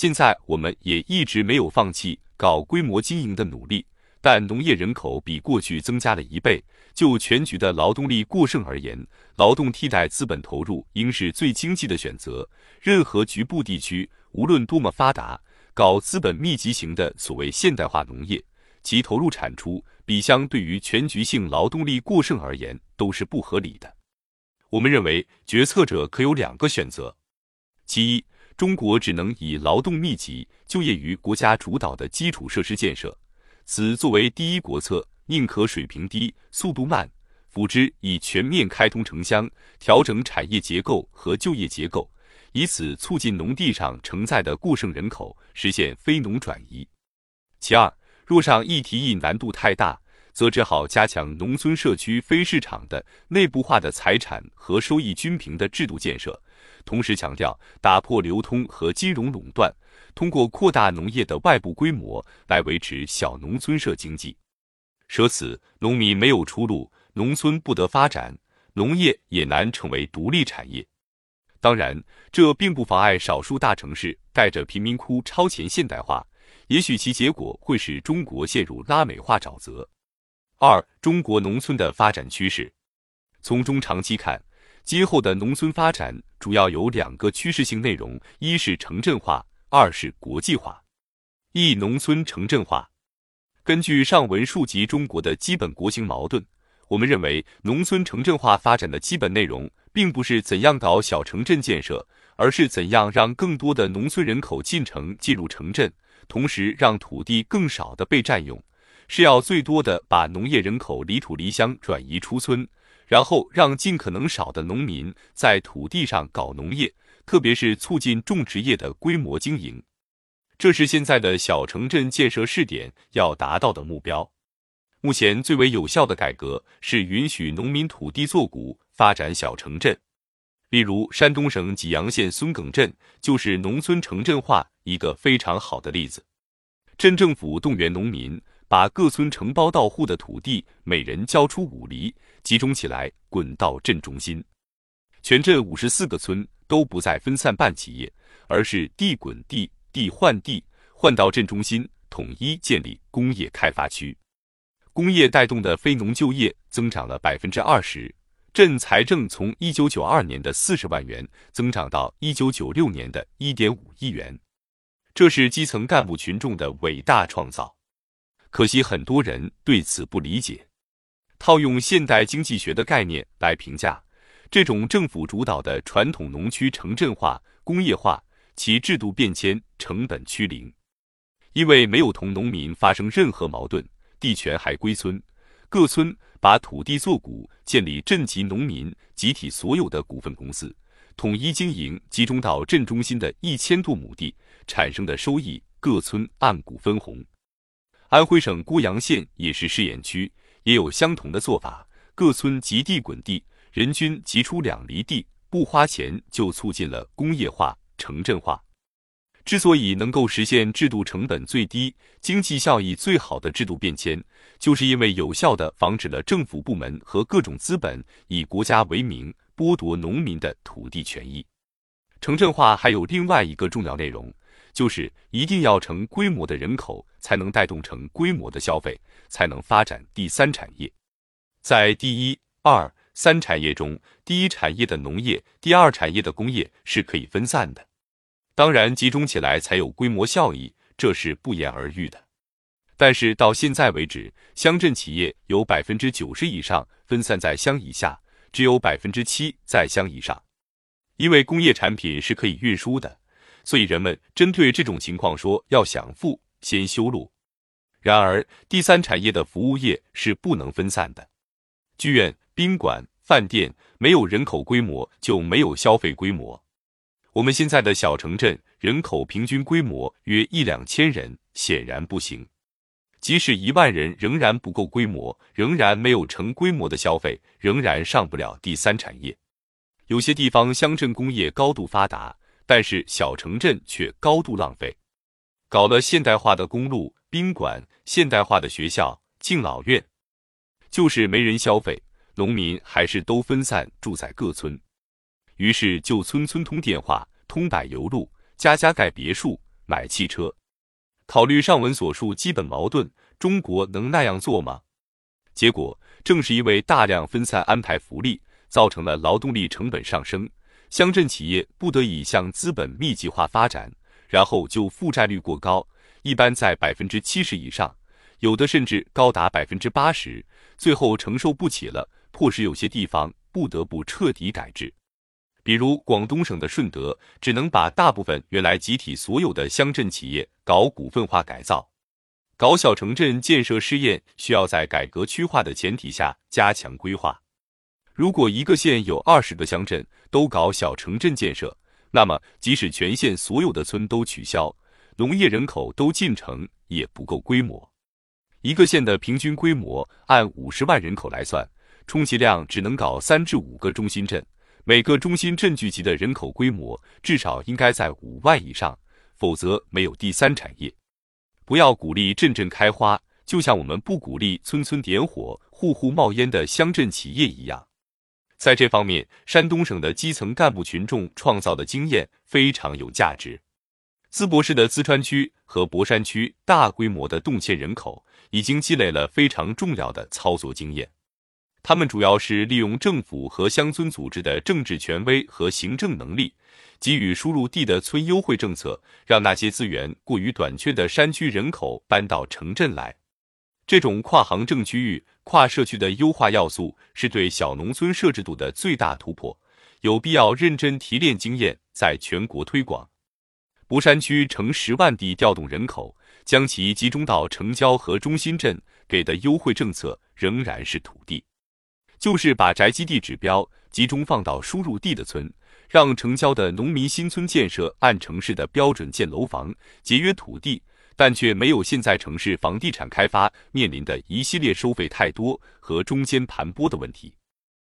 现在我们也一直没有放弃搞规模经营的努力，但农业人口比过去增加了一倍。就全局的劳动力过剩而言，劳动替代资本投入应是最经济的选择。任何局部地区，无论多么发达，搞资本密集型的所谓现代化农业，其投入产出比相对于全局性劳动力过剩而言都是不合理的。我们认为，决策者可有两个选择：其一，中国只能以劳动密集、就业于国家主导的基础设施建设，此作为第一国策，宁可水平低、速度慢；辅之以全面开通城乡，调整产业结构和就业结构，以此促进农地上承载的过剩人口，实现非农转移。其二，若上议提议难度太大，则只好加强农村社区非市场的内部化的财产和收益均平的制度建设。同时强调打破流通和金融垄断，通过扩大农业的外部规模来维持小农村社经济。舍此，农民没有出路，农村不得发展，农业也难成为独立产业。当然，这并不妨碍少数大城市带着贫民窟超前现代化，也许其结果会使中国陷入拉美化沼泽。二、中国农村的发展趋势，从中长期看。今后的农村发展主要有两个趋势性内容：一是城镇化，二是国际化。一、农村城镇化。根据上文述及中国的基本国情矛盾，我们认为，农村城镇化发展的基本内容，并不是怎样搞小城镇建设，而是怎样让更多的农村人口进城进入城镇，同时让土地更少的被占用，是要最多的把农业人口离土离乡转移出村。然后让尽可能少的农民在土地上搞农业，特别是促进种植业的规模经营，这是现在的小城镇建设试点要达到的目标。目前最为有效的改革是允许农民土地作股发展小城镇，例如山东省济阳县孙耿镇就是农村城镇化一个非常好的例子。镇政府动员农民。把各村承包到户的土地每人交出五厘，集中起来滚到镇中心。全镇五十四个村都不再分散办企业，而是地滚地，地换地，换到镇中心，统一建立工业开发区。工业带动的非农就业增长了百分之二十，镇财政从一九九二年的四十万元增长到一九九六年的一点五亿元，这是基层干部群众的伟大创造。可惜很多人对此不理解。套用现代经济学的概念来评价，这种政府主导的传统农区城镇化、工业化，其制度变迁成本趋零，因为没有同农民发生任何矛盾，地权还归村，各村把土地作股，建立镇级农民集体所有的股份公司，统一经营，集中到镇中心的一千多亩地，产生的收益各村按股分红。安徽省涡阳县也是试验区，也有相同的做法。各村集地滚地，人均集出两厘地，不花钱就促进了工业化、城镇化。之所以能够实现制度成本最低、经济效益最好的制度变迁，就是因为有效的防止了政府部门和各种资本以国家为名剥夺农民的土地权益。城镇化还有另外一个重要内容。就是一定要成规模的人口，才能带动成规模的消费，才能发展第三产业。在第一、二、三产业中，第一产业的农业，第二产业的工业是可以分散的，当然集中起来才有规模效益，这是不言而喻的。但是到现在为止，乡镇企业有百分之九十以上分散在乡以下，只有百分之七在乡以上，因为工业产品是可以运输的。所以人们针对这种情况说：“要想富，先修路。”然而，第三产业的服务业是不能分散的。剧院、宾馆、饭店没有人口规模，就没有消费规模。我们现在的小城镇人口平均规模约一两千人，显然不行。即使一万人，仍然不够规模，仍然没有成规模的消费，仍然上不了第三产业。有些地方乡镇工业高度发达。但是小城镇却高度浪费，搞了现代化的公路、宾馆、现代化的学校、敬老院，就是没人消费，农民还是都分散住在各村，于是就村村通电话、通柏油路，家家盖别墅，买汽车。考虑上文所述基本矛盾，中国能那样做吗？结果正是因为大量分散安排福利，造成了劳动力成本上升，乡镇企业不得已向资本密集化发展，然后就负债率过高，一般在百分之七十以上，有的甚至高达百分之八十，最后承受不起了，迫使有些地方不得不彻底改制。比如广东省的顺德，只能把大部分原来集体所有的乡镇企业搞股份化改造。搞小城镇建设试验，需要在改革区划的前提下加强规划。如果一个县有二十个乡镇都搞小城镇建设，那么即使全县所有的村都取消，农业人口都进城，也不够规模。一个县的平均规模按五十万人口来算，充其量只能搞三至五个中心镇，每个中心镇聚集的人口规模至少应该在五万以上，否则没有第三产业。不要鼓励镇镇开花，就像我们不鼓励村村点火、户户冒烟的乡镇企业一样。在这方面，山东省的基层干部群众创造的经验非常有价值。淄博市的淄川区和博山区大规模的动迁人口，已经积累了非常重要的操作经验。他们主要是利用政府和乡村组织的政治权威和行政能力。给予输入地的村优惠政策，让那些资源过于短缺的山区人口搬到城镇来。这种跨行政区域、跨社区的优化要素，是对小农村设置度的最大突破。有必要认真提炼经验，在全国推广。博山区成十万地调动人口，将其集中到城郊和中心镇，给的优惠政策仍然是土地，就是把宅基地指标集中放到输入地的村。让城郊的农民新村建设按城市的标准建楼房，节约土地，但却没有现在城市房地产开发面临的一系列收费太多和中间盘剥的问题。